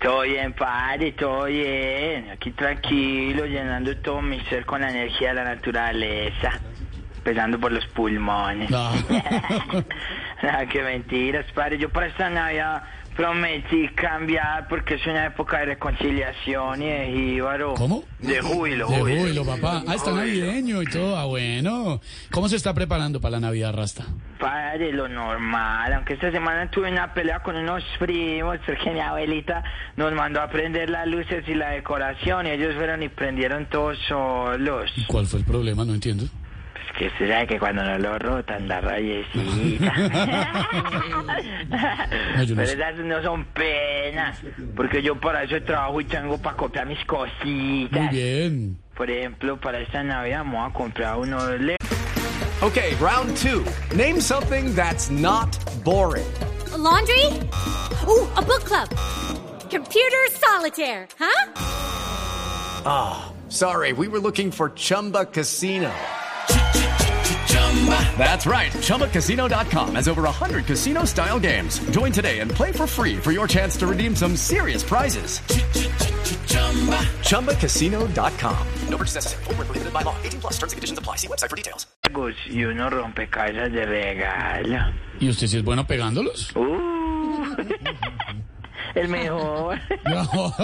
Todo bien, padre, todo bien. Aquí tranquilo, llenando todo mi ser con la energía de la naturaleza. Empezando por los pulmones. Ah. Qué mentiras, padre. Yo para esta Navidad prometí cambiar porque es una época de reconciliación y de jíbaro. ¿Cómo? De júbilo, De júbilo. júbilo, papá. Ah, está navideño y todo. Ah, bueno. ¿Cómo se está preparando para la Navidad, Rasta? Padre, lo normal, aunque esta semana tuve una pelea con unos primos, porque mi abuelita nos mandó a prender las luces y la decoración y ellos fueron y prendieron todos solos. ¿Y ¿Cuál fue el problema? No entiendo. Pues que se sabe que cuando no lo rotan da rayecita. No, no Pero esas no son penas, porque yo para eso trabajo y tengo para copiar mis cositas. Muy bien. Por ejemplo, para esta Navidad voy a comprar unos le Okay, round two. Name something that's not boring. A laundry? Ooh, a book club. Computer solitaire, huh? Sorry, we were looking for Chumba Casino. That's right. ChumbaCasino.com has over 100 casino style games. Join today and play for free for your chance to redeem some serious prizes. ChumbaCasino.com. No purchase necessary. Void were prohibited by law. 18 plus terms and conditions apply. See website for details. legos y unos rompecabezas de regalo. ¿Y usted sí es bueno pegándolos? Uh, el mejor. No.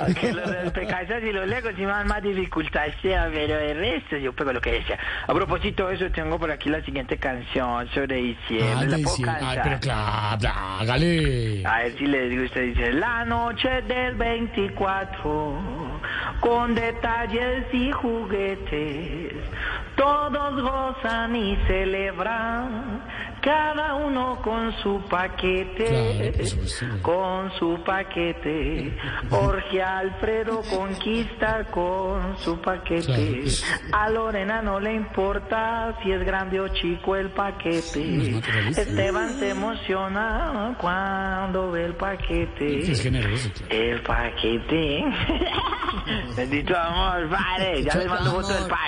Aunque los rompecabezas y los legos sí me dan más dificultad, sea, pero de resto yo pego lo que decía. A propósito de eso, tengo por aquí la siguiente canción sobre diciembre. Ah, ¿La puedo. Ay, pero claro, hágale. A ver si les gusta, dice La noche del 24 Con detalles y juguetes Todos gozan y celebran Cada uno con su paquete Claro. Con su paquete Jorge Alfredo conquista con su paquete pues. A Lorena no le importa Si es grande o chico el paquete. Esteban se emociona cuando ve el paquete. El paquete. Bendito amor, padre. Ya les mando foto del paquete.